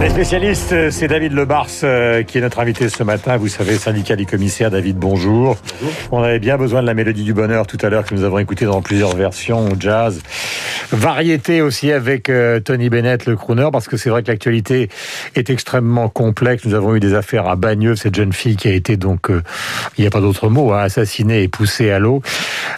Les spécialistes, c'est David Lebars euh, qui est notre invité ce matin. Vous savez, syndicat des commissaires. David, bonjour. On avait bien besoin de la mélodie du bonheur tout à l'heure que nous avons écouté dans plusieurs versions, jazz, variété aussi avec euh, Tony Bennett, le crooner, parce que c'est vrai que l'actualité est extrêmement complexe. Nous avons eu des affaires à Bagneux, cette jeune fille qui a été donc, euh, il n'y a pas d'autre mot, hein, assassinée et poussée à l'eau,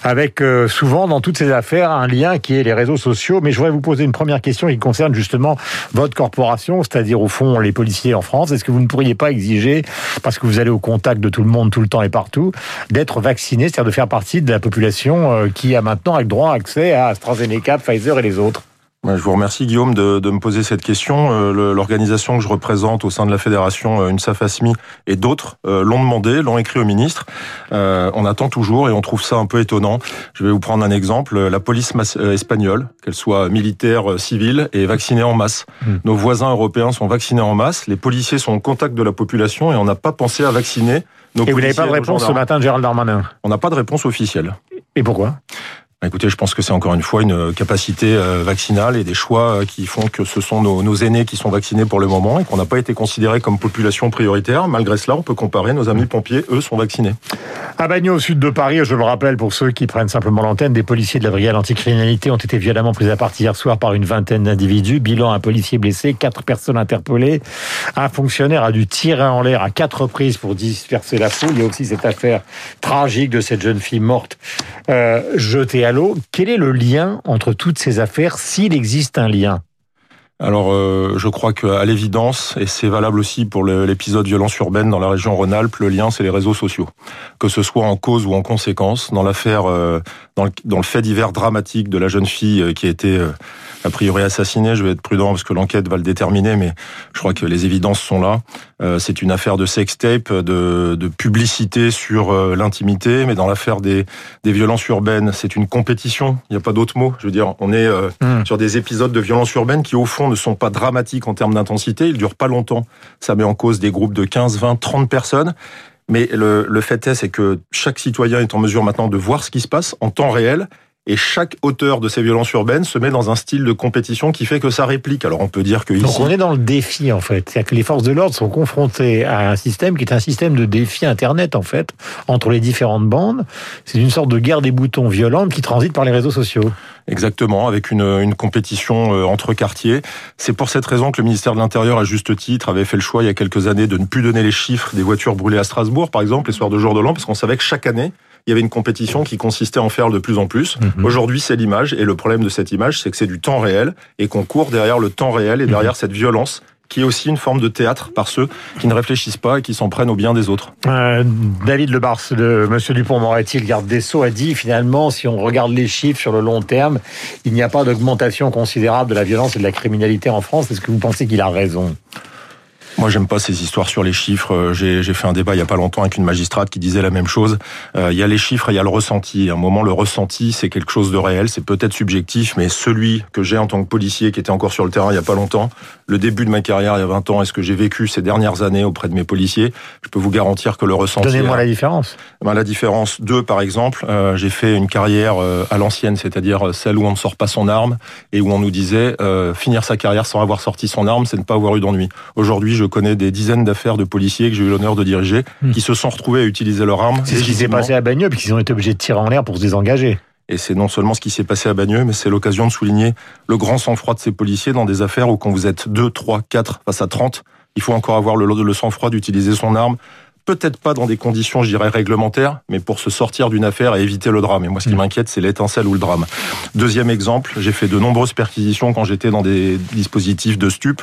avec souvent dans toutes ces affaires un lien qui est les réseaux sociaux. Mais je voudrais vous poser une première question qui concerne justement votre corporation, c'est-à-dire au fond les policiers en France Est-ce que vous ne pourriez pas exiger, parce que vous allez au contact de tout le monde tout le temps et partout, d'être vacciné, c'est-à-dire de faire partie de la population euh, qui a maintenant droit accès à AstraZeneca, Pfizer et les autres? Je vous remercie Guillaume de, de, me poser cette question. Euh, l'organisation que je représente au sein de la fédération euh, UNSAF ASMI et d'autres euh, l'ont demandé, l'ont écrit au ministre. on attend toujours et on trouve ça un peu étonnant. Je vais vous prendre un exemple. La police espagnole, qu'elle soit militaire, civile, est vaccinée en masse. Hmm. Nos voisins européens sont vaccinés en masse. Les policiers sont au contact de la population et on n'a pas pensé à vacciner nos Et vous n'avez pas de réponse ce matin de Gérald Darmanin? On n'a pas de réponse officielle. Et pourquoi? Écoutez, je pense que c'est encore une fois une capacité euh, vaccinale et des choix euh, qui font que ce sont nos, aînés qui sont vaccinés pour le moment et qu'on n'a pas été considérés comme population prioritaire. Malgré cela, on peut comparer, nos amis pompiers, eux, sont vaccinés. À Bagneux, au sud de Paris, je le rappelle pour ceux qui prennent simplement l'antenne, des policiers de la brigade anticriminalité ont été violemment pris à partie hier soir par une vingtaine d'individus. Bilan, un policier blessé, quatre personnes interpellées. Un fonctionnaire a dû tirer en l'air à quatre reprises pour disperser la foule. Il y a aussi cette affaire tragique de cette jeune fille morte euh, jetée à Quel est le lien entre toutes ces affaires, s'il existe un lien? Alors, euh, je crois qu'à l'évidence, et c'est valable aussi pour l'épisode violence urbaine dans la région Rhône-Alpes, le lien, c'est les réseaux sociaux. Que ce soit en cause ou en conséquence, dans l'affaire, euh, dans, le, dans, le, fait divers dramatique de la jeune fille euh, qui a été a priori assassiné. Je vais être prudent parce que l'enquête va le déterminer, mais je crois que les évidences sont là. Euh, c'est une affaire de sextape, de, de publicité sur euh, l'intimité, mais dans l'affaire des, des violences urbaines, c'est une compétition. Il n'y a pas d'autre mot. Je veux dire, on est euh, hmm. sur des épisodes de violences urbaines qui, au fond, ne sont pas dramatiques en termes d'intensité. Ils durent pas longtemps. Ça met en cause des groupes de 15, 20, 30 personnes. Mais le, fait est, c'est que chaque citoyen est en mesure maintenant de voir ce qui se passe en temps réel et chaque auteur de ces violences urbaines se met dans un style de compétition qui fait que ça réplique. Alors on peut dire que ici... Donc on est dans le défi en fait. C'est-à-dire que les forces de l'ordre sont confrontées à un système qui est un système de défi Internet en fait, entre les différentes bandes. C'est une sorte de guerre des boutons violente qui transite par les réseaux sociaux. Exactement, avec une, une compétition euh, entre quartiers. C'est pour cette raison que le ministère de l'Intérieur, à juste titre, avait fait le choix il y a quelques années de ne plus donner les chiffres des voitures brûlées à Strasbourg, par exemple, les soirs de jour de l'an, parce qu'on savait que chaque année, il y avait une compétition qui consistait à en faire de plus en plus. Mhm. Aujourd'hui, c'est l'image, et le problème de cette image, c'est que c'est du temps réel, et qu'on court derrière le temps réel et derrière mhm. cette violence qui est aussi une forme de théâtre par ceux qui ne réfléchissent pas et qui s'en prennent au bien des autres. Euh, David Lebars, le Monsieur Dupont-Moretti, le garde des Sceaux, a dit finalement, si on regarde les chiffres sur le long terme, il n'y a pas d'augmentation considérable de la violence et de la criminalité en France. Est-ce que vous pensez qu'il a raison? Moi, j'aime pas ces histoires sur les chiffres. Euh, j'ai fait un débat il y a pas longtemps avec une magistrate qui disait la même chose. Euh, il y a les chiffres et il y a le ressenti. À un moment, le ressenti, c'est quelque chose de réel. C'est peut-être subjectif, mais celui que j'ai en tant que policier, qui était encore sur le terrain il y a pas longtemps, le début de ma carrière il y a 20 ans, et ce que j'ai vécu ces dernières années auprès de mes policiers, je peux vous garantir que le ressenti. Donnez-moi la différence. Ben, la différence, deux par exemple, euh, j'ai fait une carrière à l'ancienne, c'est-à-dire celle où on ne sort pas son arme et où on nous disait finir sa carrière sans avoir sorti son arme, c'est ne pas avoir eu d'ennui. Aujourd'hui, je connais des dizaines d'affaires de policiers que j'ai eu l'honneur de diriger hmm. qui se sont retrouvés à utiliser leur arme. C'est ce qui s'est passé à Bagneux, puisqu'ils ont été obligés de tirer en l'air pour se désengager. Et c'est non seulement ce qui s'est passé à Bagneux, mais c'est l'occasion de souligner le grand sang-froid de ces policiers dans des affaires où quand vous êtes 2, 3, 4 face à 30, il faut encore avoir le, le sang-froid d'utiliser son arme, peut-être pas dans des conditions, je dirais, réglementaires, mais pour se sortir d'une affaire et éviter le drame. Et moi, ce qui mm. m'inquiète, c'est l'étincelle ou le drame. Deuxième exemple, j'ai fait de nombreuses perquisitions quand j'étais dans des dispositifs de stup.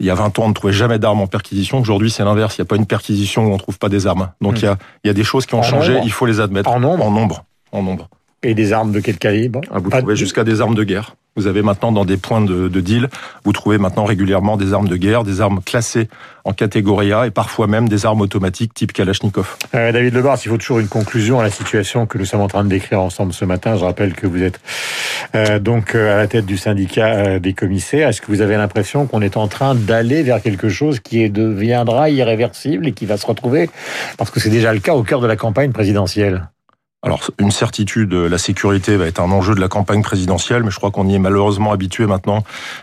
Il y a 20 ans, on ne trouvait jamais d'armes en perquisition. Aujourd'hui, c'est l'inverse. Il n'y a pas une perquisition où on ne trouve pas des armes. Donc, mm. il, y a, il y a des choses qui ont changé. Il faut les admettre. En nombre En nombre. En nombre. Et des armes de quel calibre ah, Vous trouvez jusqu'à des armes de guerre. Vous avez maintenant dans des points de, de, deal, vous trouvez maintenant régulièrement des armes de guerre, des armes classées en catégorie A et parfois même des armes automatiques type Kalachnikov. Euh, David Lebar, il faut toujours une conclusion à la situation que nous sommes en train de décrire ensemble ce matin. Je rappelle que vous êtes euh, donc euh, à la tête du syndicat des commissaires. Est-ce que vous avez l'impression qu'on est en train d'aller vers quelque chose qui deviendra irréversible et qui va se retrouver, parce que c'est déjà le cas au cœur de la campagne présidentielle alors, une certitude, la sécurité va être un enjeu de la campagne présidentielle, mais je crois qu'on y est malheureusement habitué maintenant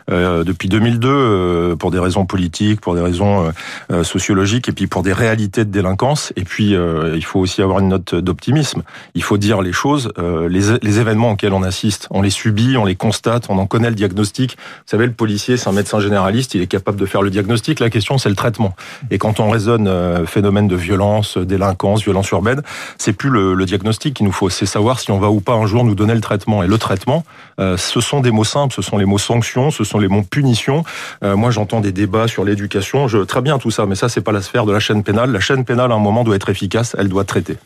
euh, depuis 2002 euh, pour des raisons politiques, pour des raisons euh, sociologiques, et puis pour des réalités de délinquance. Et puis, il faut aussi avoir une note d'optimisme. Il faut dire les choses. Les, les, événements auxquels on assiste, on les subit, on les constate, on en connaît le diagnostic. Vous savez, le policier, c'est un médecin généraliste, il est capable de faire le diagnostic. La question, c'est le traitement. Et quand on raisonne phénomène de violence, délinquance, violence urbaine, c'est plus le, le diagnostic qu'il nous faut, c'est savoir si on va ou pas un jour nous donner le traitement. Et le traitement, euh, ce sont des mots simples, ce sont les mots sanctions, ce sont les mots punitions. Euh, moi, j'entends des débats sur l'éducation, je très bien tout ça, mais ça, c'est pas la sphère de la chaîne pénale. La chaîne pénale, à un moment, doit être efficace, elle doit traiter.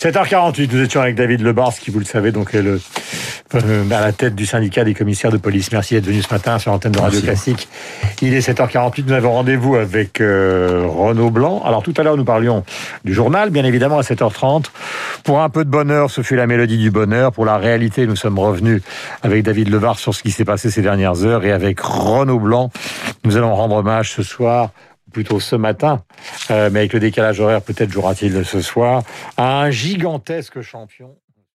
7h48, nous étions avec David Lebars, qui, vous le savez, donc est le, euh, à la tête du syndicat des commissaires de police. Merci d'être venu ce matin sur l'antenne de Radio Classique. Il est 7h48, nous avons rendez-vous avec Renaud Blanc. Alors tout à l'heure, nous parlions du journal, bien évidemment, à 7h30. Pour un peu de ce fut la mélodie du bonheur. Pour la réalité, nous sommes revenus avec David Levar sur ce qui s'est passé ces dernières heures et avec Renaud Blanc. Nous allons rendre hommage ce soir plutôt ce matin, euh, mais avec le décalage horaire, peut-être jouera-t-il ce soir, à un gigantesque champion.